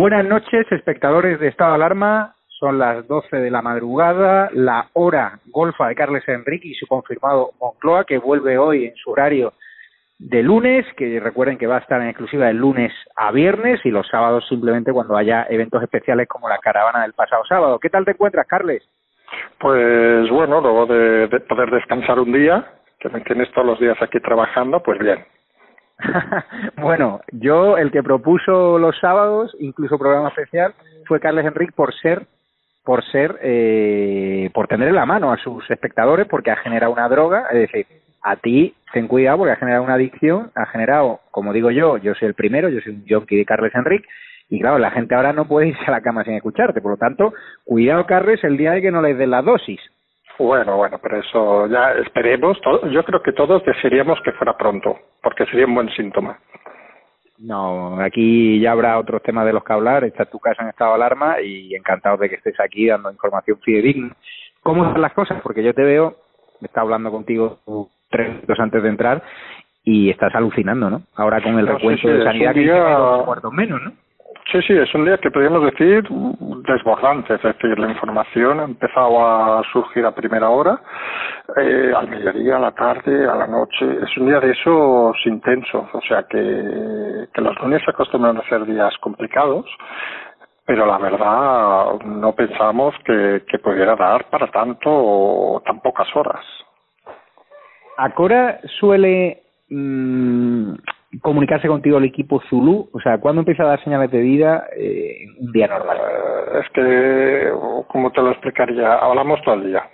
Buenas noches, espectadores de Estado Alarma. Son las 12 de la madrugada, la hora golfa de Carles Enrique y su confirmado Moncloa, que vuelve hoy en su horario de lunes, que recuerden que va a estar en exclusiva de lunes a viernes y los sábados simplemente cuando haya eventos especiales como la caravana del pasado sábado. ¿Qué tal te encuentras, Carles? Pues bueno, luego de, de poder descansar un día, que me tienes todos los días aquí trabajando, pues bien. bueno, yo el que propuso los sábados, incluso programa especial, fue Carles Enrique por ser por ser eh, por tener en la mano a sus espectadores porque ha generado una droga, es decir, a ti ten cuidado porque ha generado una adicción, ha generado, como digo yo, yo soy el primero, yo soy un junkie de Carles Enrique y claro, la gente ahora no puede irse a la cama sin escucharte, por lo tanto, cuidado Carles el día de que no les den la dosis. Bueno, bueno, pero eso ya esperemos. Yo creo que todos desearíamos que fuera pronto, porque sería un buen síntoma. No, aquí ya habrá otros temas de los que hablar. Está tu casa en estado de alarma y encantado de que estés aquí dando información fidedigna. ¿Cómo están las cosas? Porque yo te veo, me está hablando contigo tres minutos antes de entrar y estás alucinando, ¿no? Ahora con el recuento de sanidad que día... dos muertos menos, ¿no? Sí, sí, es un día que podríamos decir desbordante, es decir, la información ha empezado a surgir a primera hora, eh, al mediodía, a la tarde, a la noche, es un día de esos intensos, o sea que, que los lunes se acostumbran a ser días complicados, pero la verdad no pensamos que, que pudiera dar para tanto tan pocas horas. Acora suele mmm, comunicarse contigo el equipo Zulu? O sea, ¿cuándo empieza a dar señales de vida eh, un día normal? Eh, es que, como te lo explicaría, hablamos todo el día.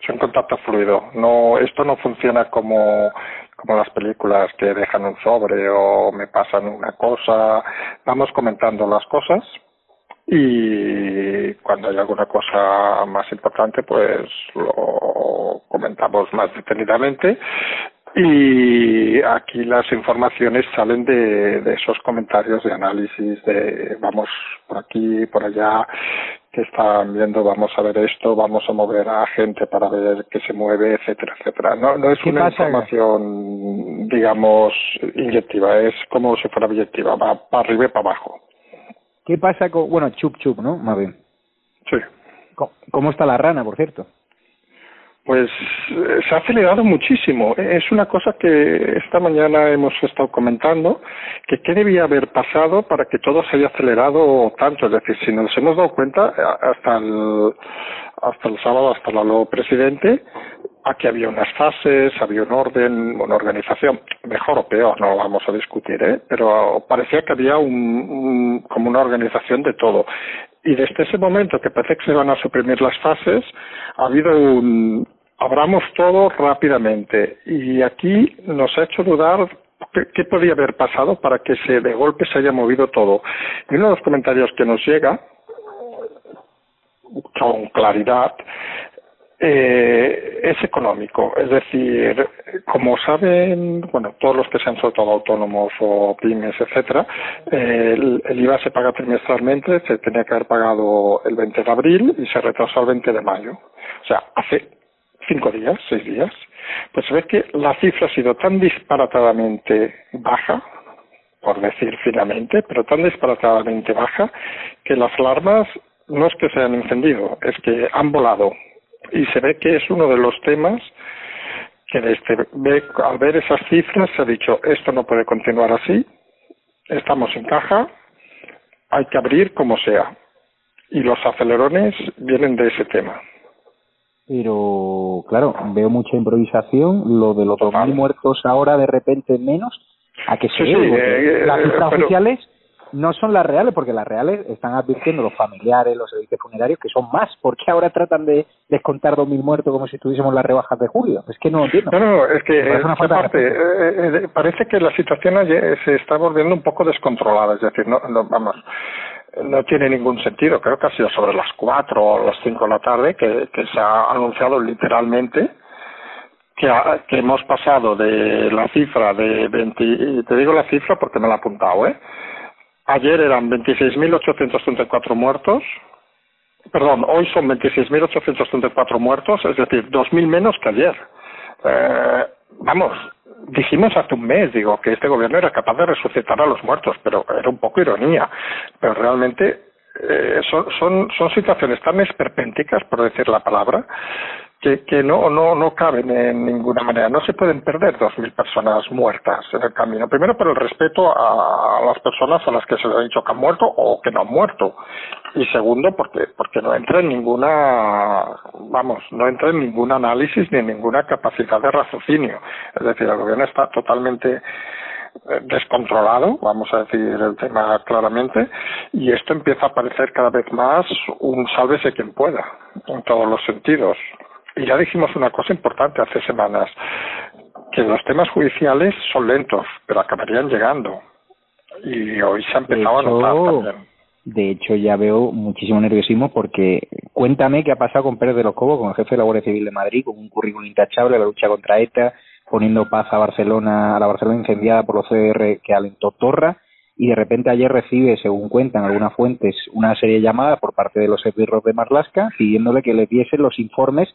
Es un contacto fluido. No, esto no funciona como, como las películas que dejan un sobre o me pasan una cosa. Vamos comentando las cosas y cuando hay alguna cosa más importante, pues lo comentamos más detenidamente y aquí las informaciones salen de, de esos comentarios de análisis de vamos por aquí, por allá, que están viendo, vamos a ver esto, vamos a mover a gente para ver qué se mueve, etcétera, etcétera. No, no es una información, digamos, inyectiva, es como si fuera inyectiva, va para arriba y para abajo. ¿Qué pasa con, bueno, chup chup, ¿no? Más bien. Sí. ¿Cómo está la rana, por cierto? Pues eh, se ha acelerado muchísimo. Es una cosa que esta mañana hemos estado comentando, que qué debía haber pasado para que todo se haya acelerado tanto. Es decir, si nos hemos dado cuenta, eh, hasta el, hasta el sábado, hasta el nuevo presidente, aquí había unas fases, había un orden, una organización, mejor o peor, no lo vamos a discutir, ¿eh? pero parecía que había un, un, como una organización de todo. Y desde ese momento que parece que se van a suprimir las fases, ha habido un, abramos todo rápidamente y aquí nos ha hecho dudar qué, podía haber pasado para que se de golpe se haya movido todo. Y uno de los comentarios que nos llega con claridad eh, es económico, es decir, como saben, bueno, todos los que se han soltado autónomos o pymes, etcétera, el, el, IVA se paga trimestralmente, se tenía que haber pagado el 20 de abril y se retrasó al 20 de mayo. O sea, hace cinco días, seis días, pues se ve que la cifra ha sido tan disparatadamente baja, por decir finamente, pero tan disparatadamente baja, que las alarmas no es que se hayan encendido, es que han volado. Y se ve que es uno de los temas que desde, ve, al ver esas cifras se ha dicho, esto no puede continuar así, estamos en caja, hay que abrir como sea. Y los acelerones vienen de ese tema pero claro, veo mucha improvisación, lo de los dos mil muertos ahora de repente menos, ¿a que se sí, sí, eh, las cifras pero... oficiales no son las reales, porque las reales están advirtiendo los familiares, los servicios funerarios, que son más. ¿Por qué ahora tratan de descontar dos mil muertos como si estuviésemos las rebajas de julio? Es que no entiendo. No, no, es que es parte, eh, eh, parece que la situación se está volviendo un poco descontrolada, es decir, no, no vamos, no tiene ningún sentido. Creo que ha sido sobre las cuatro o las cinco de la tarde que, se ha anunciado literalmente que, ha, que hemos pasado de la cifra de 20, y te digo la cifra porque me la he apuntado, ¿eh? Ayer eran 26.834 muertos, perdón, hoy son 26.834 muertos, es decir, 2.000 menos que ayer. Eh, vamos, dijimos hace un mes, digo, que este gobierno era capaz de resucitar a los muertos, pero era un poco ironía. Pero realmente eh, son, son, son situaciones tan esperpénticas, por decir la palabra, que, que no, no, no caben en ninguna manera. No se pueden perder dos mil personas muertas en el camino. Primero por el respeto a, las personas a las que se les ha dicho que han muerto o que no han muerto. Y segundo porque, porque no entra en ninguna, vamos, no entra en ningún análisis ni en ninguna capacidad de raciocinio. Es decir, el gobierno está totalmente eh, descontrolado, vamos a decir el tema claramente, y esto empieza a parecer cada vez más un sálvese quien pueda, en todos los sentidos. Y ya dijimos una cosa importante hace semanas, que los temas judiciales son lentos, pero acabarían llegando. Y hoy se ha empezado a notar también. De hecho, ya veo muchísimo nerviosismo porque cuéntame qué ha pasado con Pérez de los Cobos, con el jefe de la Guardia Civil de Madrid, con un currículum intachable la lucha contra ETA, poniendo paz a Barcelona, a la Barcelona incendiada por los CDR que alentó Torra, y de repente ayer recibe, según cuentan algunas fuentes, una serie de llamadas por parte de los esbirros de Marlasca pidiéndole que le diesen los informes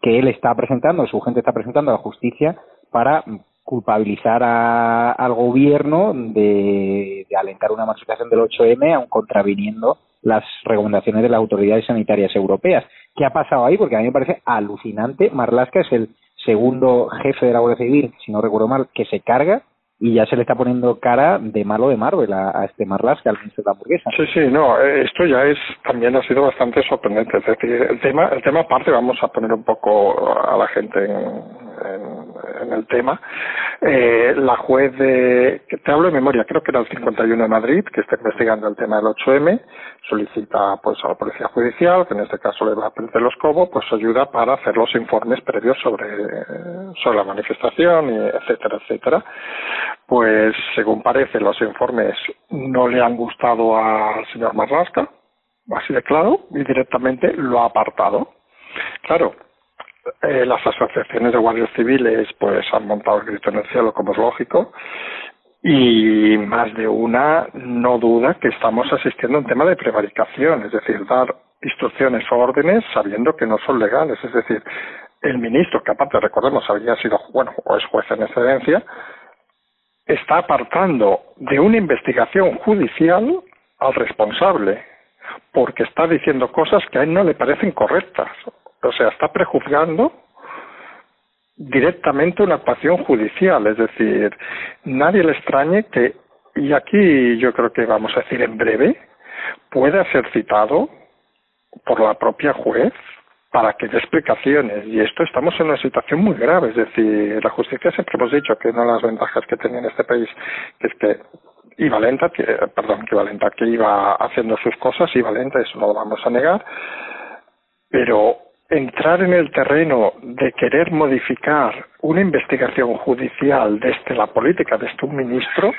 que él está presentando, su gente está presentando a la justicia para culpabilizar a, al gobierno de, de alentar una manifestación del 8M, aun contraviniendo las recomendaciones de las autoridades sanitarias europeas. ¿Qué ha pasado ahí? Porque a mí me parece alucinante. Marlaska es el segundo jefe de la Guardia Civil, si no recuerdo mal, que se carga y ya se le está poniendo cara de malo de Marvel a, este Marlaska, al ministro de la hamburguesa. Sí, sí, no, eh, esto ya es, también ha sido bastante sorprendente. Es decir, el tema, el tema aparte, vamos a poner un poco a la gente en, en, el tema. Eh, la juez de, te hablo de memoria, creo que era el 51 de Madrid, que está investigando el tema del 8M, solicita pues a la policía judicial, que en este caso le va a prender los cobos, pues ayuda para hacer los informes previos sobre, sobre la manifestación, etcétera, etcétera pues según parece los informes no le han gustado al señor Marrasca, así de claro, y directamente lo ha apartado. Claro, eh, las asociaciones de guardias civiles pues han montado el grito en el cielo, como es lógico, y más de una no duda que estamos asistiendo a un tema de prevaricación, es decir, dar instrucciones o órdenes sabiendo que no son legales, es decir, el ministro, que aparte recordemos había sido, bueno, o es juez en excedencia, está apartando de una investigación judicial al responsable, porque está diciendo cosas que a él no le parecen correctas. O sea, está prejuzgando directamente una actuación judicial. Es decir, nadie le extrañe que, y aquí yo creo que vamos a decir en breve, pueda ser citado por la propia juez para que dé explicaciones. Y esto estamos en una situación muy grave. Es decir, la justicia siempre hemos dicho que una de las ventajas que tenía en este país que es que iba lenta, que, perdón, que iba lenta, que iba haciendo sus cosas, iba lenta, eso no lo vamos a negar, pero entrar en el terreno de querer modificar una investigación judicial desde la política de este un ministro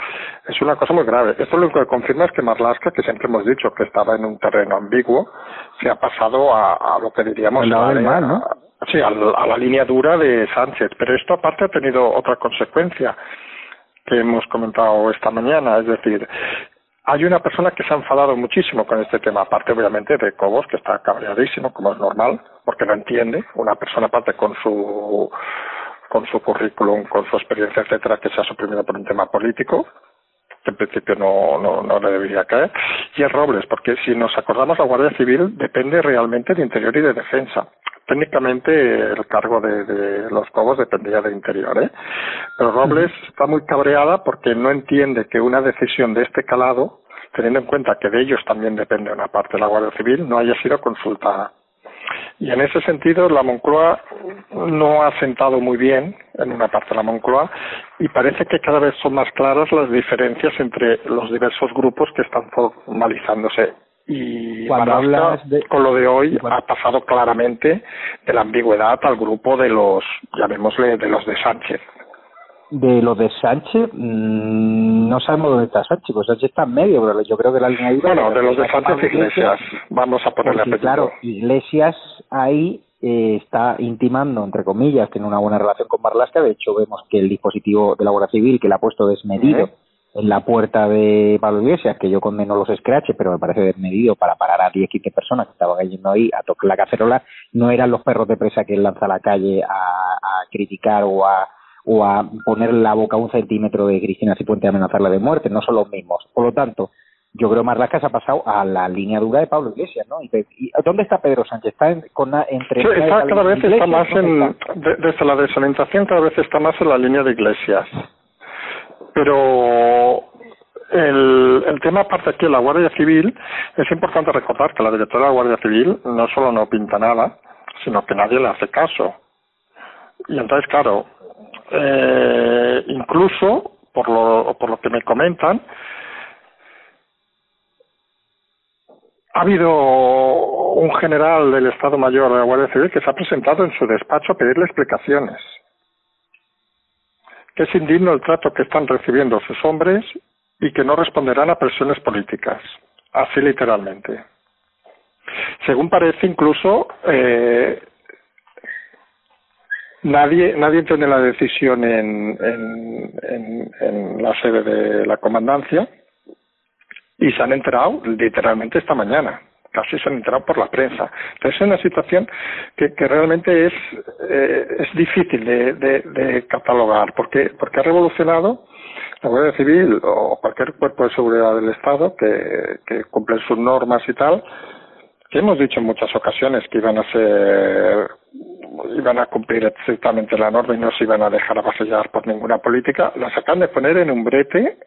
es una cosa muy grave. Esto lo que confirma es que Marlaska, que siempre hemos dicho que estaba en un terreno ambiguo, se ha pasado a, lo que diríamos ¿no? sí, a, a la línea dura de Sánchez. Pero esto aparte ha tenido otra consecuencia que hemos comentado esta mañana, es decir, hay una persona que se ha enfadado muchísimo con este tema, aparte obviamente de Cobos, que está cabreadísimo, como es normal, porque no entiende, una persona aparte con su con su currículum, con su experiencia, etcétera, que se ha suprimido por un tema político, que en principio no, no, no le debería caer, y es Robles, porque si nos acordamos, la Guardia Civil depende realmente de Interior y de Defensa. Técnicamente el cargo de, de los Cobos dependía de Interior, ¿eh? Pero Robles está muy cabreada porque no entiende que una decisión de este calado, teniendo en cuenta que de ellos también depende una parte de la Guardia Civil, no haya sido consultada. Y en ese sentido, la Moncloa no ha sentado muy bien en una parte de la Moncloa y parece que cada vez son más claras las diferencias entre los diversos grupos que están formalizándose y cuando hablas de... con lo de hoy ha pasado claramente de la ambigüedad al grupo de los, llamémosle, de los de Sánchez. De los de Sánchez, mmm, no sabemos dónde está Sánchez, pues Sánchez está en medio, pero yo creo que la línea Bueno, de los de Sánchez Iglesias, vamos a ponerle Claro, Iglesias ahí eh, está intimando, entre comillas, tiene una buena relación con Marlaska, de hecho vemos que el dispositivo de la Guardia Civil que le ha puesto desmedido en la puerta de Pablo Iglesias, que yo condeno los scratches, pero me parece desmedido para parar a 10, 15 personas que estaban yendo ahí a tocar la cacerola, no eran los perros de presa que él lanza a la calle a, a criticar o a, o a poner la boca a un centímetro de Cristina Cipuente y amenazarla de muerte, no son los mismos. Por lo tanto, yo creo que se ha pasado a la línea dura de Pablo Iglesias, ¿no? ¿Y, dónde está Pedro Sánchez? ¿Está en, con entre... Sí, está, cada vez está más en... desde la desorientación cada vez está más en la línea de Iglesias. Pero el, el tema aparte aquí la Guardia Civil, es importante recordar que la directora de la Guardia Civil no solo no pinta nada, sino que nadie le hace caso. Y entonces, claro, eh, incluso por lo, por lo que me comentan, ha habido un general del Estado Mayor de la Guardia Civil que se ha presentado en su despacho a pedirle explicaciones. Que es indigno el trato que están recibiendo sus hombres y que no responderán a presiones políticas. Así literalmente. Según parece, incluso eh, nadie nadie la decisión en, en, en, la sede de la comandancia y se han enterado literalmente esta mañana casi se han enterado por la prensa. Entonces es una situación que, que realmente es, eh, es difícil de, catalogar porque, porque ha revolucionado la Guardia Civil o cualquier cuerpo de seguridad del Estado que, que cumple sus normas y tal, que hemos dicho en muchas ocasiones que iban a ser iban a cumplir estrictamente la norma y no se iban a dejar avasallar por ninguna política, las acaban de poner en un brete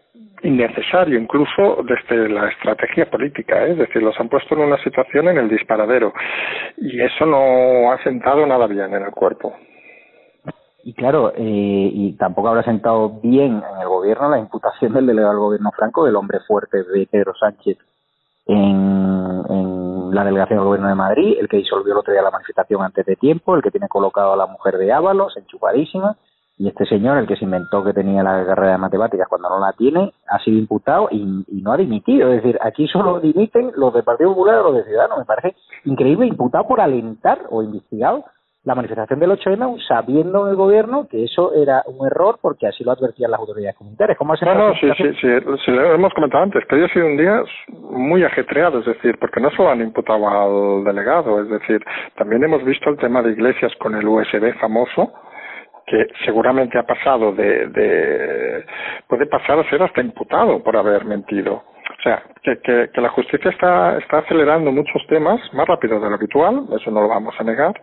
innecesario, incluso desde la estrategia política, ¿eh? es decir, los han puesto en una situación en el disparadero y eso no ha sentado nada bien en el cuerpo. Y claro, eh, y tampoco habrá sentado bien en el gobierno la imputación del delegado del gobierno franco, del hombre fuerte de Pedro Sánchez en, en la delegación del gobierno de Madrid, el que disolvió el otro día la manifestación antes de tiempo, el que tiene colocado a la mujer de Ábalos, enchupadísima, y este señor, el que se inventó que tenía la carrera de matemáticas cuando no la tiene, ha sido imputado y, y no ha dimitido. Es decir, aquí solo dimiten los del Partido Popular o los de Ciudadanos. Me parece increíble, imputado por alentar o investigado la manifestación del 8M sabiendo en el gobierno que eso era un error porque así lo advertían las autoridades comunitarias. ¿Cómo no, no, sí, sí, sí, lo hemos comentado antes, que hoy ha sido un día muy ajetreado, es decir, porque no solo han imputado al delegado, es decir, también hemos visto el tema de iglesias con el USB famoso, que seguramente ha pasado de, de puede pasar a ser hasta imputado por haber mentido. O sea, que, que, la justicia está, está acelerando muchos temas más rápido de lo habitual, eso no lo vamos a negar,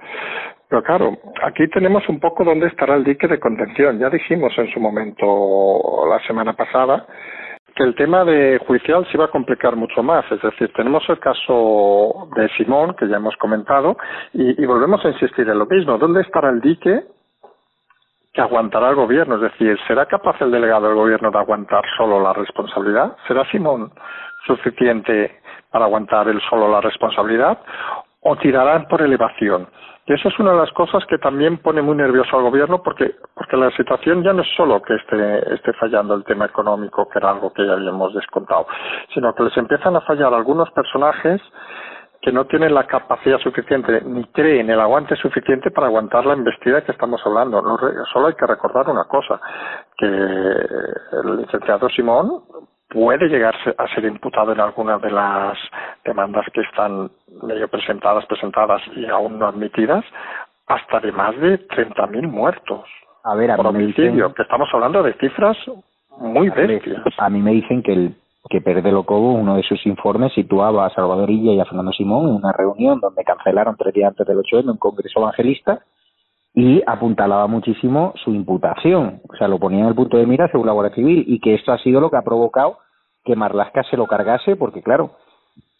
pero claro, aquí tenemos un poco dónde estará el dique de contención. Ya dijimos en su momento la semana pasada que el tema de judicial se iba a complicar mucho más. Es decir, tenemos el caso de Simón, que ya hemos comentado, y, y volvemos a insistir en lo mismo. ¿Dónde estará el dique que aguantará el gobierno. Es decir, ¿será capaz el delegado del gobierno de aguantar solo la responsabilidad? ¿Será Simón suficiente para aguantar él solo la responsabilidad? ¿O tirarán por elevación? Y eso es una de las cosas que también pone muy nervioso al gobierno porque, porque la situación ya no es solo que esté, esté fallando el tema económico, que era algo que ya habíamos descontado, sino que les empiezan a fallar algunos personajes que no tienen la capacidad suficiente ni creen el aguante suficiente para aguantar la embestida que estamos hablando. No, solo hay que recordar una cosa, que el licenciado Simón puede llegar a ser imputado en alguna de las demandas que están medio presentadas, presentadas y aún no admitidas, hasta de más de 30.000 muertos a ver, a por homicidio, que estamos hablando de cifras muy bestias. A mí me dicen que el que Pérez de Locobo, uno de sus informes, situaba a Salvador Illa y a Fernando Simón en una reunión donde cancelaron tres días antes del 8M un congreso evangelista y apuntalaba muchísimo su imputación. O sea, lo ponía en el punto de mira según la Guardia Civil y que esto ha sido lo que ha provocado que Marlasca se lo cargase porque, claro,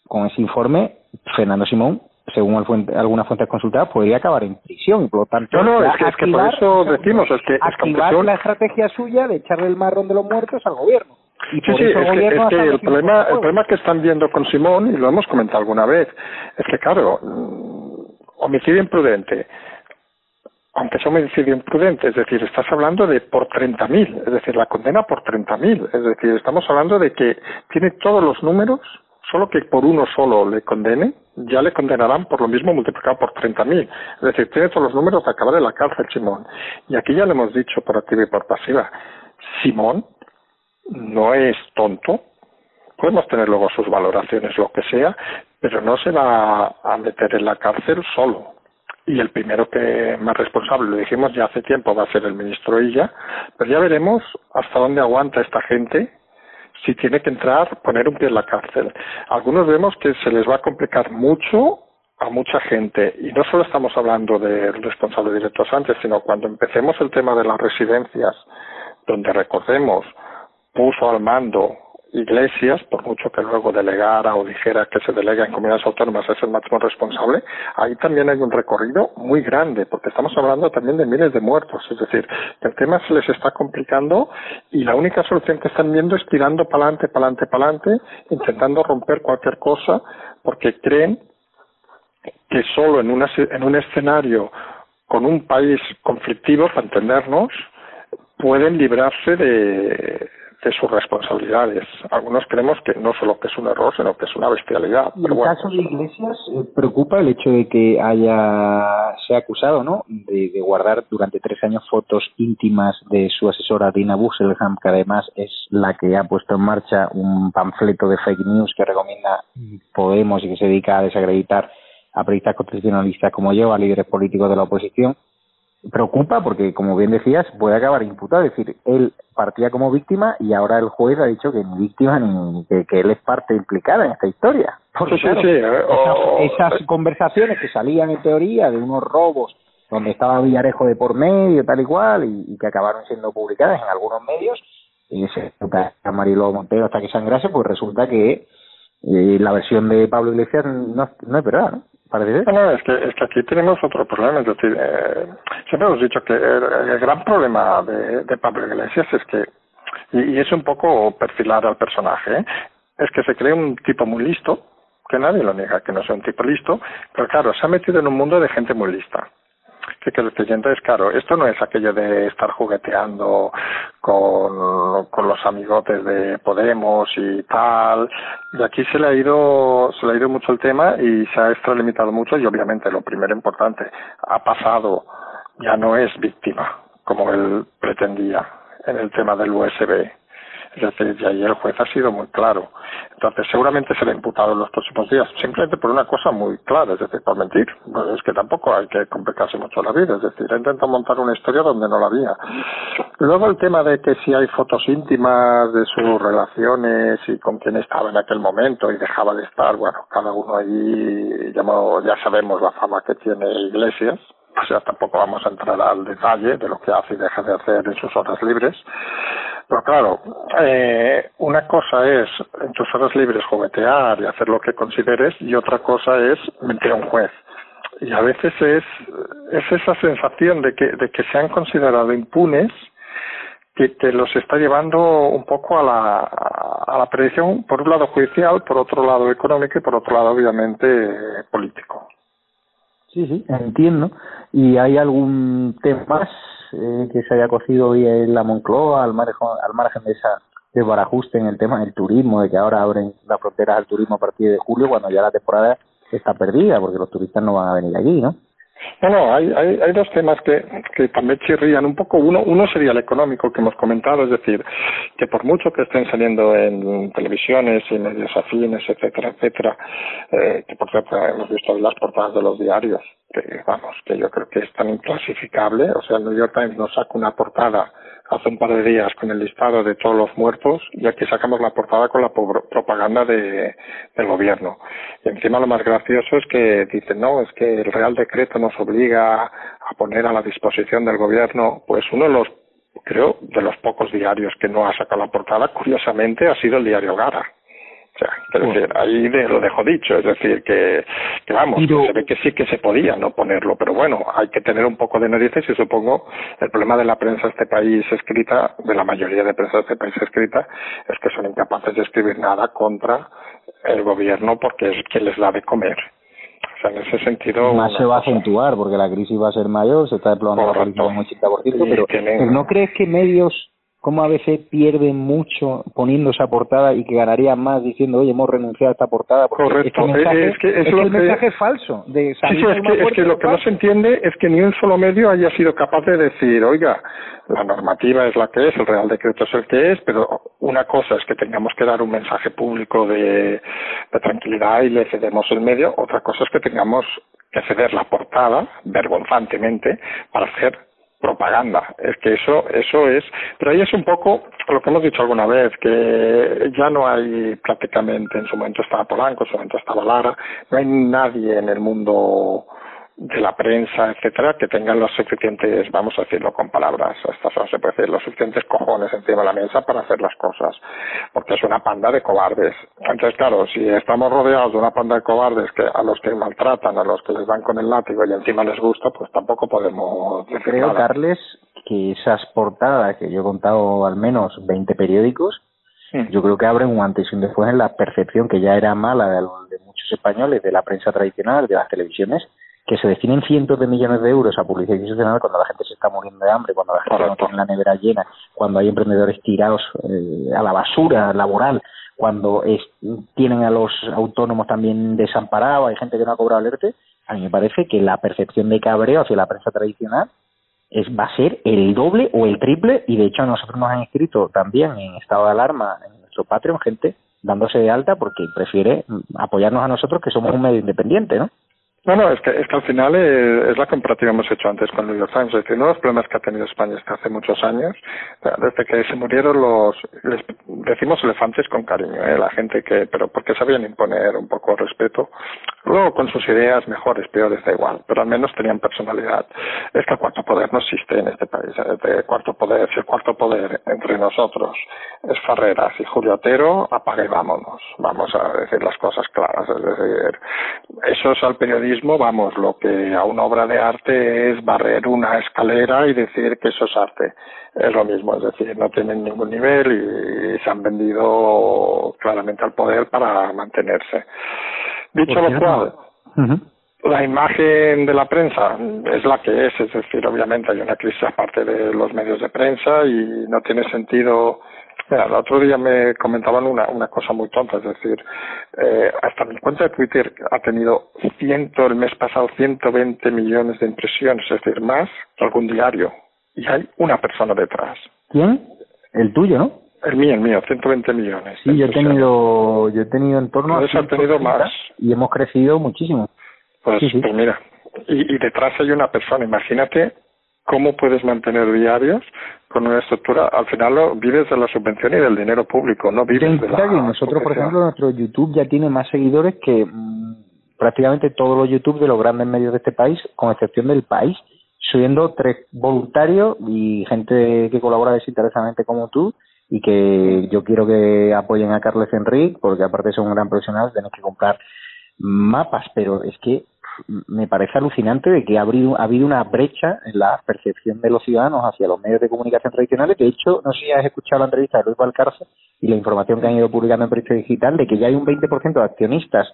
con ese informe, Fernando Simón según algunas fuentes consultadas, podría acabar en prisión. Por lo tanto, no, no, es que, por eso decimos, es que activar la estrategia suya de echarle el marrón de los muertos al gobierno. Y sí, sí, es que, es que el problema, el problema que están viendo con Simón, y lo hemos comentado alguna vez, es que claro, mm, homicidio imprudente, aunque sea homicidio imprudente, es decir, estás hablando de por 30.000, es decir, la condena por 30.000, es decir, estamos hablando de que tiene todos los números, solo que por uno solo le condene, ya le condenarán por lo mismo multiplicado por 30.000. Es decir, tiene todos los números de acabar en la cárcel, Simón. Y aquí ya le hemos dicho por activa y por pasiva, Simón no es tonto, podemos tener luego sus valoraciones, lo que sea, pero no se va a meter en la cárcel solo. y el primero que más responsable, lo dijimos ya hace tiempo, va a ser el ministro Illa, pero ya veremos hasta dónde aguanta esta gente si tiene que entrar, poner un pie en la cárcel. Algunos vemos que se les va a complicar mucho a mucha gente y no solo estamos hablando de responsable directo antes, sino cuando empecemos el tema de las residencias, donde recordemos puso al mando Iglesias, por mucho que luego delegara o dijera que se delega en comunidades autónomas es el máximo responsable, ahí también hay un recorrido muy grande, porque estamos hablando también de miles de muertos. Es decir, el tema se les está complicando y la única solución que están viendo es tirando para adelante, para adelante, para adelante, intentando romper cualquier cosa, porque creen que solo en, una, en un escenario con un país conflictivo, para entendernos, pueden librarse de, de sus responsabilidades. Algunos creemos que no solo que es un error, sino que es una bestialidad. en el caso de Iglesias, eh, preocupa el hecho de que haya se ha acusado, ¿no?, de, guardar durante tres años fotos íntimas de su asesora Dina Busselham, que además es la que ha puesto en marcha un panfleto de fake news que recomienda Podemos y que se dedica a desacreditar a periodistas constitucionalistas como yo, a líderes políticos de la oposición preocupa porque, como bien decías, puede acabar imputado. Es decir, él partía como víctima y ahora el juez ha dicho que ni víctima ni que, él es parte implicada en esta historia. Porque, sí, sí, esas, conversaciones que salían en teoría de unos robos donde estaba Villarejo de por medio, tal y cual, y, que acabaron siendo publicadas en algunos medios, y se a Marilo Montero hasta que sangrase, pues resulta que eh, la versión de Pablo Iglesias no, no es verdad, ¿no? No, es que, es que aquí tenemos otro problema. Es decir, eh, siempre hemos dicho que el, gran problema de, de, Pablo Iglesias es que, y, es un poco perfilar al personaje, ¿eh? es que se cree un tipo muy listo, que nadie lo niega que no sea un tipo listo, pero claro, se ha metido en un mundo de gente muy lista que, que el es claro, esto no es aquello de estar jugueteando con, con los amigotes de Podemos y tal. Y aquí se le ha ido, se le ha ido mucho el tema y se ha extralimitado mucho y obviamente lo primero importante, ha pasado, ya no es víctima, como él pretendía en el tema del USB y ahí el juez ha sido muy claro. Entonces, seguramente será imputado en los próximos días, simplemente por una cosa muy clara, es decir, por mentir. Pues es que tampoco hay que complicarse mucho la vida, es decir, ha intentado montar una historia donde no la había. Luego el tema de que si hay fotos íntimas de sus relaciones y con quién estaba en aquel momento y dejaba de estar, bueno, cada uno ahí, ya, ya sabemos la fama que tiene Iglesias, o sea, tampoco vamos a entrar al detalle de lo que hace y deja de hacer en sus horas libres. Pero claro, eh, una cosa es en tus horas libres juguetear y hacer lo que consideres y otra cosa es mentir a un juez. Y a veces es, es esa sensación de que, de que se han considerado impunes que, que los está llevando un poco a la, a la predicción, por un lado judicial, por otro lado económico y por otro lado obviamente político. Sí, sí, entiendo. ¿Y hay algún tema más eh, que se haya cocido hoy en la Moncloa al margen, al margen de esa desbarajuste en el tema del turismo, de que ahora abren las fronteras al turismo a partir de julio, cuando ya la temporada está perdida, porque los turistas no van a venir allí, ¿no? No, no, hay, hay, hay dos temas que, también chirrían un poco. Uno, uno sería el económico que hemos comentado, es decir, que por mucho que estén saliendo en televisiones y medios afines, etcétera, etcétera, eh, que por cierto hemos visto las portadas de los diarios, que vamos, que yo creo que es tan inclasificable, o sea, el New York Times nos saca una portada hace un par de días con el listado de todos los muertos y aquí sacamos la portada con la propaganda de, del gobierno. Y encima lo más gracioso es que dicen, no, es que el Real Decreto nos obliga a poner a la disposición del gobierno, pues uno de los, creo, de los pocos diarios que no ha sacado la portada, curiosamente, ha sido el diario Gara. O sea, decir, ahí de, lo dejo dicho, es decir, que, que vamos, se ve que sí que se podía no ponerlo, pero bueno, hay que tener un poco de narices y supongo el problema de la prensa de este país escrita, de la mayoría de prensa de este país escrita, es que son incapaces de escribir nada contra el gobierno porque es quien les da de comer. O sea, en ese sentido... Más se va a acentuar porque la crisis va a ser mayor, se está desplomando la crisis un 80%, pero, pero ¿no crees que medios cómo a veces pierden mucho poniendo esa portada y que ganarían más diciendo, oye, hemos renunciado a esta portada. Correcto, es que, es, el mensaje es falso. De sí, sí, es que, es que lo que no se entiende es que ni un solo medio haya sido capaz de decir, oiga, la normativa es la que es, el Real Decreto es el que es, pero una cosa es que tengamos que dar un mensaje público de, de tranquilidad y le cedemos el medio, otra cosa es que tengamos que ceder la portada, vergonzantemente, para hacer propaganda. Es que eso, eso es, pero ahí es un poco lo que hemos dicho alguna vez, que ya no hay prácticamente, en su momento estaba Polanco, en su momento estaba Lara, no hay nadie en el mundo de la prensa, etcétera, que tengan los suficientes, vamos a decirlo con palabras, estas se puede decir, los suficientes cojones encima de la mesa para hacer las cosas, porque es una panda de cobardes. Entonces, claro, si estamos rodeados de una panda de cobardes que a los que maltratan, a los que les dan con el látigo y encima les gusta, pues tampoco podemos decir Creo, Carles, que esas portadas que yo he contado al menos 20 periódicos, yo creo que abren un antes y un después en la percepción que ya era mala de, de muchos españoles de la prensa tradicional, de las televisiones, que se destinen cientos de millones de euros a publicidad institucional cuando la gente se está muriendo de hambre, cuando la gente no tiene la nevera llena, cuando hay emprendedores tirados eh, a la basura laboral, cuando tienen a los autónomos también desamparados, hay gente que no ha cobrado alerte, a mí me parece que la percepción de cabreo hacia la prensa tradicional es va a ser el doble o el triple y de hecho a nosotros nos han escrito también en estado de alarma en nuestro Patreon gente dándose de alta porque prefiere apoyarnos a nosotros que somos un medio independiente, ¿no? No, no, es que, es que al final es, es la comparativa que hemos hecho antes con New York Times. Es decir, uno de los problemas que ha tenido España desde hace muchos años, desde que se murieron los, decimos elefantes con cariño, ¿eh? la gente que, pero porque sabían imponer un poco respeto. Luego con sus ideas mejores, peores, da igual, pero al menos tenían personalidad. Es que el cuarto poder no existe en este país. ¿eh? El cuarto poder, si el cuarto poder entre nosotros es Farreras y Julio Otero, apague vámonos. Vamos a decir las cosas claras. Es decir, eso es al periodismo vamos, lo que a una obra de arte es barrer una escalera y decir que eso es arte. Es lo mismo, es decir, no tienen ningún nivel y, se han vendido claramente al poder para mantenerse. Dicho lo cual, la imagen de la prensa es la que es, es decir, obviamente hay una crisis aparte de los medios de prensa y no tiene sentido Mira, el otro día me comentaban una, una cosa muy tonta, es decir, eh, hasta mi cuenta de Twitter ha tenido ciento, el mes pasado 120 millones de impresiones, es decir, más que algún diario. Y hay una persona detrás. ¿Quién? El tuyo, ¿no? El mío, el mío, 120 millones. Sí, yo he tenido, yo he tenido en torno a... ha tenido más. Y hemos crecido muchísimo. Pues, pues mira, y, y detrás hay una persona, imagínate cómo puedes mantener diarios con una estructura, al final lo, vives de la subvención y del dinero público, no vives de la Nosotros, por ejemplo, nuestro YouTube ya tiene más seguidores que mm, prácticamente todos los YouTube de los grandes medios de este país, con excepción del país, siendo tres voluntarios y gente que colabora desinteresadamente como tú y que yo quiero que apoyen a Carles Enrique porque aparte ser un gran profesional tienes que comprar mapas, pero es que me parece alucinante de que ha habido, ha habido una brecha en la percepción de los ciudadanos hacia los medios de comunicación tradicionales. De hecho, no sé si has escuchado la entrevista de Luis Valcarce y la información que han ido publicando en Periodista Digital de que ya hay un 20% de accionistas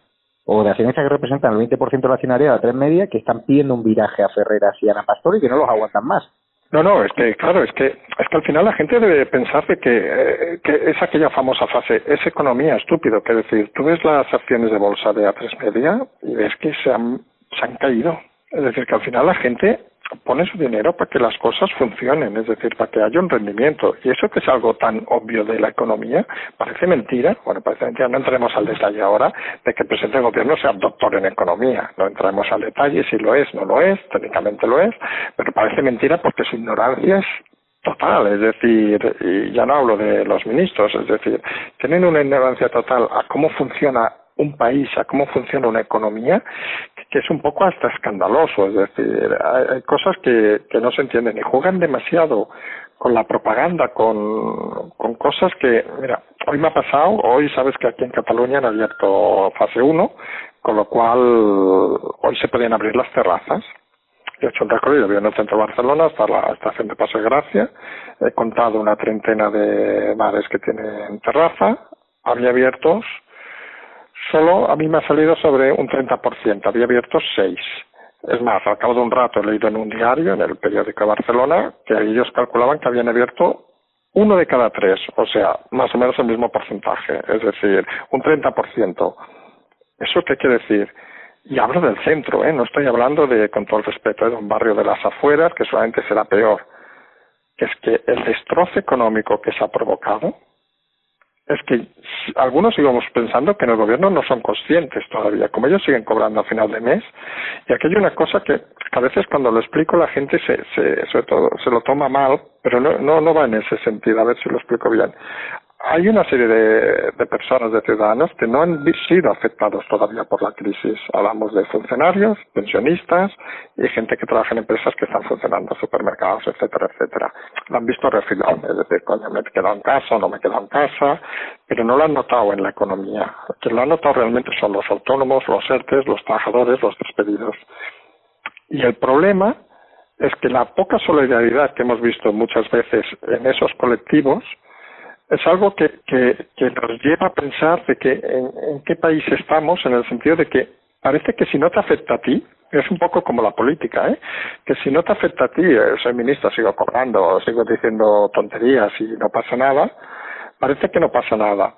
o de accionistas que representan el 20% de la accionariado de tres media que están pidiendo un viraje a Ferreras y Ana Pastor y que no los aguantan más. No, no, es que, claro, es que, es que al final la gente debe pensar de que, eh, que es aquella famosa frase, es economía, estúpido, que decir, tú ves las acciones de bolsa de A3 Media y ves que se han, se han caído. Es decir, que al final la gente pone su dinero para que las cosas funcionen, es decir, para que haya un rendimiento. Y eso que es algo tan obvio de la economía, parece mentira, bueno, parece mentira, no entremos al detalle ahora de que el presidente del gobierno sea doctor en economía, no entremos al detalle si lo es, no lo es, técnicamente lo es, pero parece mentira porque su ignorancia es total, es decir, y ya no hablo de los ministros, es decir, tienen una ignorancia total a cómo funciona un país, a cómo funciona una economía, que es un poco hasta escandaloso, es decir, hay, cosas que, que no se entienden y juegan demasiado con la propaganda, con, con cosas que, mira, hoy me ha pasado, hoy sabes que aquí en Cataluña han abierto fase 1, con lo cual hoy se podían abrir las terrazas. He hecho un recorrido, voy en el centro de Barcelona hasta la estación de Paso de Gracia, he contado una treintena de bares que tienen terraza, había abiertos solo a mí me ha salido sobre un 30%, había abierto seis. Es más, al cabo de un rato he leído en un diario, en el periódico de Barcelona, que ellos calculaban que habían abierto uno de cada tres, o sea, más o menos el mismo porcentaje, es decir, un 30%. ¿Eso qué quiere decir? Y hablo del centro, ¿eh? no estoy hablando de, con todo el respeto, de un barrio de las afueras que solamente será peor. Es que el destrozo económico que se ha provocado es que algunos sigamos pensando que en el gobierno no son conscientes todavía, como ellos siguen cobrando a final de mes. Y aquí hay una cosa que a veces cuando lo explico la gente se, se, sobre todo, se lo toma mal, pero no, no, no va en ese sentido, a ver si lo explico bien hay una serie de, personas, de ciudadanos, que no han sido afectados todavía por la crisis. Hablamos de funcionarios, pensionistas y gente que trabaja en empresas que están funcionando, supermercados, etcétera, etcétera. Lo han visto refilón, es decir, coño, me he quedado en casa o no me he quedado en casa, pero no lo han notado en la economía. Quien lo han notado realmente son los autónomos, los ERTES, los trabajadores, los despedidos. Y el problema es que la poca solidaridad que hemos visto muchas veces en esos colectivos, es algo que, que, nos lleva a pensar de que en, qué país estamos, en el sentido de que parece que si no te afecta a ti, es un poco como la política, ¿eh? que si no te afecta a ti, eh, soy ministro, sigo cobrando, sigo diciendo tonterías y no pasa nada, parece que no pasa nada.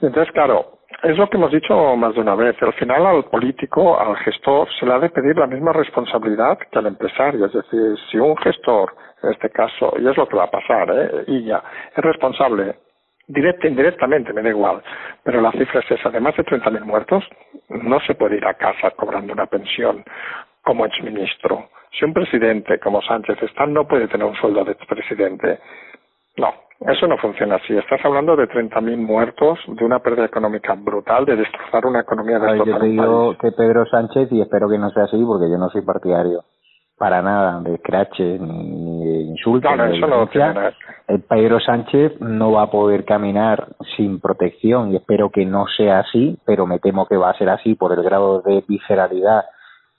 Entonces, claro, es lo que hemos dicho más de una vez. Al final, al político, al gestor, se le ha de pedir la misma responsabilidad que al empresario. Es decir, si un gestor, en este caso, y es lo que va a pasar, ¿eh? y ya, es responsable directa indirectamente, me da igual, pero la cifra es esa, de más de 30.000 muertos, no se puede ir a casa cobrando una pensión como exministro. Si un presidente como Sánchez está, no puede tener un sueldo de expresidente. No, eso no funciona así. Estás hablando de 30.000 muertos, de una pérdida económica brutal, de destrozar una economía de Yo te digo que Pedro Sánchez, y espero que no sea así porque yo no soy partidario para nada de craches ni, de insultos. El Pedro Sánchez no va a poder caminar sin protección y espero que no sea así, pero me temo que va a ser así por el grado de visceralidad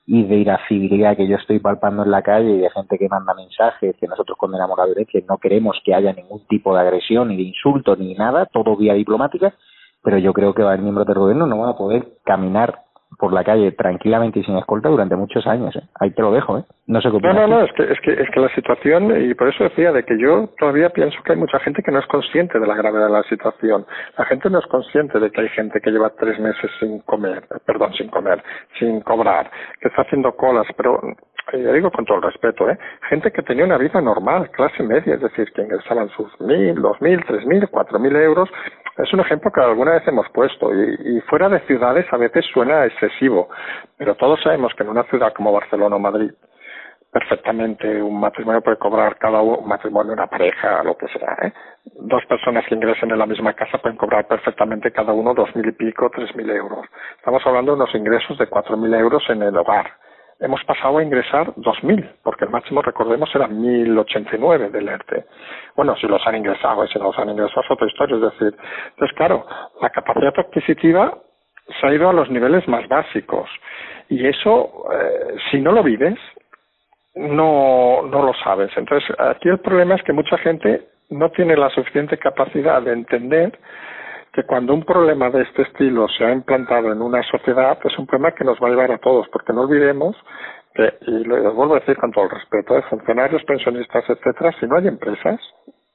y de irascibilidad que yo estoy palpando en la calle y de gente que manda mensajes que nosotros condenamos la violencia y no queremos que haya ningún tipo de agresión ni de insulto ni nada, todo vía diplomática, pero yo creo que el miembro del gobierno no va a poder caminar por la calle tranquilamente y sin escolta durante muchos años. ¿eh? Ahí te lo dejo. ¿eh? No sé No, no, no, es que, es, que, es que la situación, y por eso decía de que yo todavía pienso que hay mucha gente que no es consciente de la gravedad de la situación. La gente no es consciente de que hay gente que lleva tres meses sin comer, perdón, sin comer, sin cobrar, que está haciendo colas, pero yo digo con todo el respeto, ¿eh? gente que tenía una vida normal, clase media, es decir, que ingresaban sus mil, dos mil, tres mil, cuatro mil euros. Es un ejemplo que alguna vez hemos puesto y, y, fuera de ciudades a veces suena excesivo, pero todos sabemos que en una ciudad como Barcelona o Madrid perfectamente un matrimonio puede cobrar cada uno, un matrimonio, una pareja, lo que sea. ¿eh? Dos personas que ingresen en la misma casa pueden cobrar perfectamente cada uno dos mil y pico, tres mil euros. Estamos hablando de unos ingresos de cuatro mil euros en el hogar hemos pasado a ingresar 2.000, porque el máximo, recordemos, era 1.089 del ERTE. Bueno, si los han ingresado y si no los han ingresado es otra historia, es decir, entonces claro, la capacidad adquisitiva se ha ido a los niveles más básicos y eso, eh, si no lo vives, no, no lo sabes. Entonces, aquí el problema es que mucha gente no tiene la suficiente capacidad de entender que cuando un problema de este estilo se ha implantado en una sociedad es un problema que nos va a llevar a todos, porque no olvidemos que, y lo vuelvo a decir con todo el respeto, de funcionarios, pensionistas, etcétera, si no hay empresas,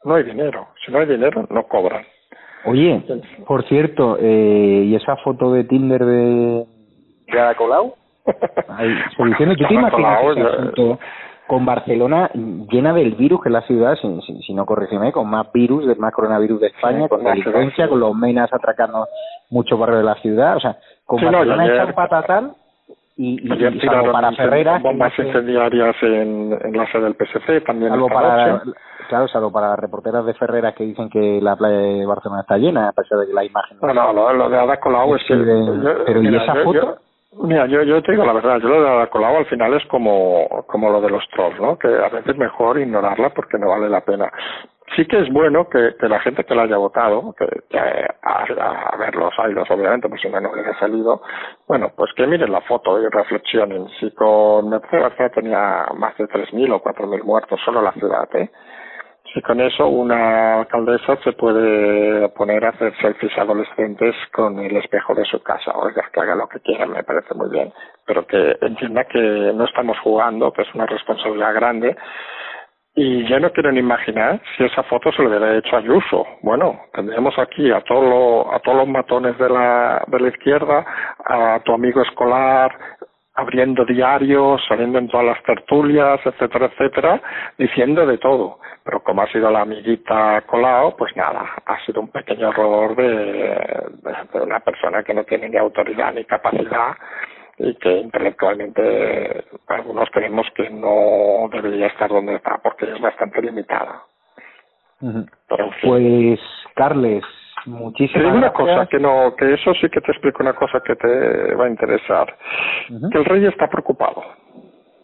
no hay dinero. Si no hay dinero, no cobran. Oye, por cierto, eh, ¿y esa foto de Tinder de, de Ada Colau? se ¿tú te imaginas con Barcelona llena del virus que es la ciudad, si, si, no corrígeme, con más virus, más coronavirus de España, con delincuencia, con los menas atracando muchos barrios de la ciudad, o sea, con Barcelona no, hecha patatán y, y, y salvo para Ferreras bombas incendiarias en, en la sede del PSC también algo para claro salvo para reporteras de Ferreras que dicen que la playa de Barcelona está llena a pesar de que la imagen no no, lo, de Ada Colau es que pero y esa foto Mira, yo, yo te digo la verdad, yo lo de la Colau al final es como, como lo de los trolls, ¿no? Que a veces es mejor ignorarla porque no vale la pena. Sí que es bueno que, la gente que la haya votado, que, que a, ver los ailos obviamente, pues si no, no hubiera salido, bueno, pues que miren la foto y reflexionen. Si con Mercedes tenía más de 3.000 o 4.000 muertos, solo la ciudad, ¿eh? Y con eso una alcaldesa se puede poner a hacer selfies adolescentes con el espejo de su casa. Oiga, que haga lo que quiera, me parece muy bien. Pero que entienda que no estamos jugando, que es una responsabilidad grande. Y yo no quiero ni imaginar si esa foto se le hubiera hecho a Ayuso. Bueno, tendríamos aquí a, todo a todos los matones de la, de la izquierda, a tu amigo escolar, abriendo diarios, saliendo en todas las tertulias, etcétera, etcétera, diciendo de todo. Pero como ha sido la amiguita colado, pues nada, ha sido un pequeño error de, de una persona que no tiene ni autoridad ni capacidad y que intelectualmente algunos creemos que no debería estar donde está porque es bastante limitada. Pues, Carles, muchísimas Te una cosa que no, que eso sí que te explico una cosa que te va a interesar. Que el rey está preocupado.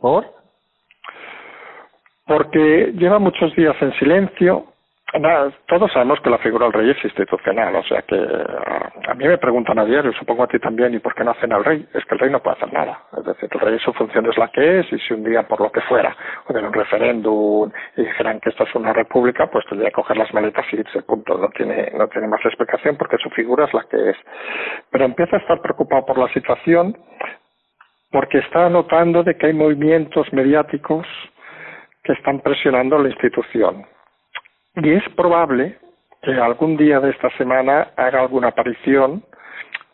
¿Por? Porque lleva muchos días en silencio, todos sabemos que la figura del rey es institucional, o sea que a, mí me preguntan a diario, supongo a ti también, ¿y por qué no hacen al rey? Es que el rey no puede hacer nada. Es decir, el rey su función es la que es y si un día por lo que fuera, o de un referéndum y dijeran que esto es una república, pues tendría que coger las maletas y irse, punto. No tiene, no tiene más explicación porque su figura es la que es. Pero empieza a estar preocupado por la situación porque está notando de que hay movimientos mediáticos que están presionando la institución y es probable que algún día de esta semana haga alguna aparición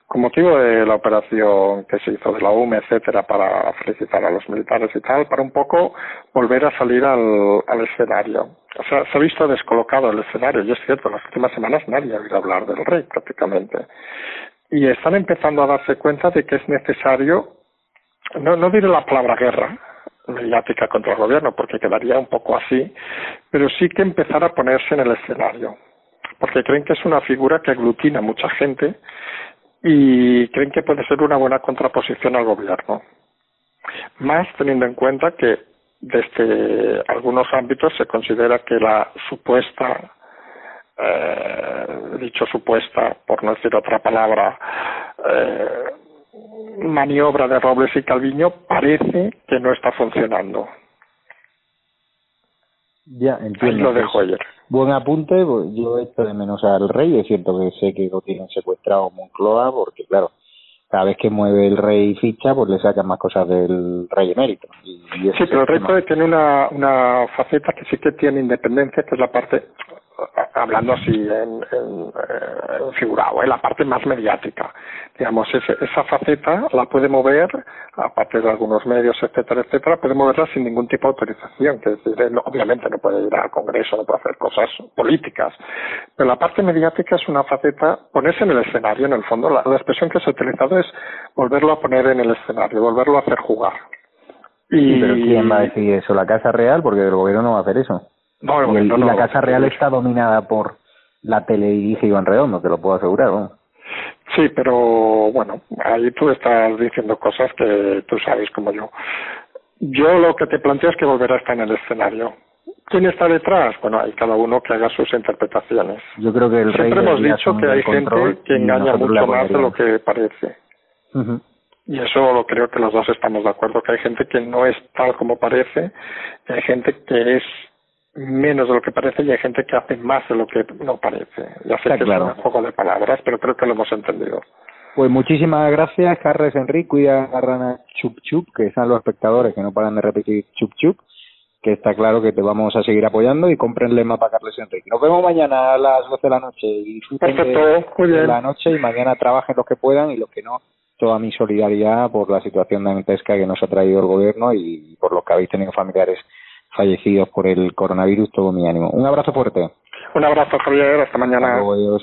con motivo de la operación que se hizo de la UME, etcétera, para felicitar a los militares y tal, para un poco volver a salir al, escenario. O sea, se ha visto descolocado el escenario, y es cierto, en las últimas semanas nadie ha oído hablar del rey prácticamente. Y están empezando a darse cuenta de que es necesario, no, no diré la palabra guerra, mediática contra el gobierno, porque quedaría un poco así, pero sí que empezar a ponerse en el escenario, porque creen que es una figura que aglutina a mucha gente y creen que puede ser una buena contraposición al gobierno. Más teniendo en cuenta que desde algunos ámbitos se considera que la supuesta, eh, dicho supuesta, por no decir otra palabra, eh, maniobra de Robles y Calviño parece que no está funcionando. Ya, entiendo. Ahí lo dejo ayer. Buen apunte, pues, yo esto de menos al rey, es cierto que sé que lo tienen secuestrado Moncloa, porque claro, cada vez que mueve el rey ficha, pues le sacan más cosas del rey emérito. Y, sí, pero el rey tiene una, una faceta que sí que tiene independencia, que es la parte hablando así en, en, en figurado, en la parte más mediática. Digamos, esa faceta la puede mover, aparte de algunos medios, etcétera, etcétera, puede moverla sin ningún tipo de autorización, que decir, obviamente no puede ir al Congreso, no puede hacer cosas políticas, pero la parte mediática es una faceta, ponerse en el escenario, en el fondo, la, la expresión que se ha utilizado es volverlo a poner en el escenario, volverlo a hacer jugar. Y... pero ¿quién va a decir eso? ¿La Casa Real? Porque el gobierno no va a hacer eso y, la Casa Real está dominada por la tele y Iván Redondo, te lo puedo asegurar. ¿no? Sí, pero bueno, ahí tú estás diciendo cosas que tú sabes como yo. Yo lo que te planteo es que volverá a estar en el escenario. ¿Quién está detrás? Bueno, hay cada uno que haga sus interpretaciones. Yo creo que el Siempre hemos dicho que hay gente que engaña mucho más de lo que parece. Y eso lo creo que los dos estamos de acuerdo, que hay gente que no es tal como parece, hay gente que es menos de lo que parece y hay gente que hace más de lo que no parece. Ya sé que es un juego de palabras, pero creo que lo hemos entendido. Pues muchísimas gracias, Carles Enrique. Cuida a Rana Chup Chup, que están los espectadores que no paran de repetir Chup Chup, que está claro que te vamos a seguir apoyando y comprenle para Carles Enrique. Nos vemos mañana a las 12 de la noche y disfruten de, la noche y mañana trabajen los que puedan y los que no. Toda mi solidaridad por la situación dantesca que nos ha traído el gobierno y por lo que habéis tenido familiares fallecidos por el coronavirus, todo mi ánimo. Un abrazo fuerte. Un abrazo, Javier. Hasta mañana. adiós.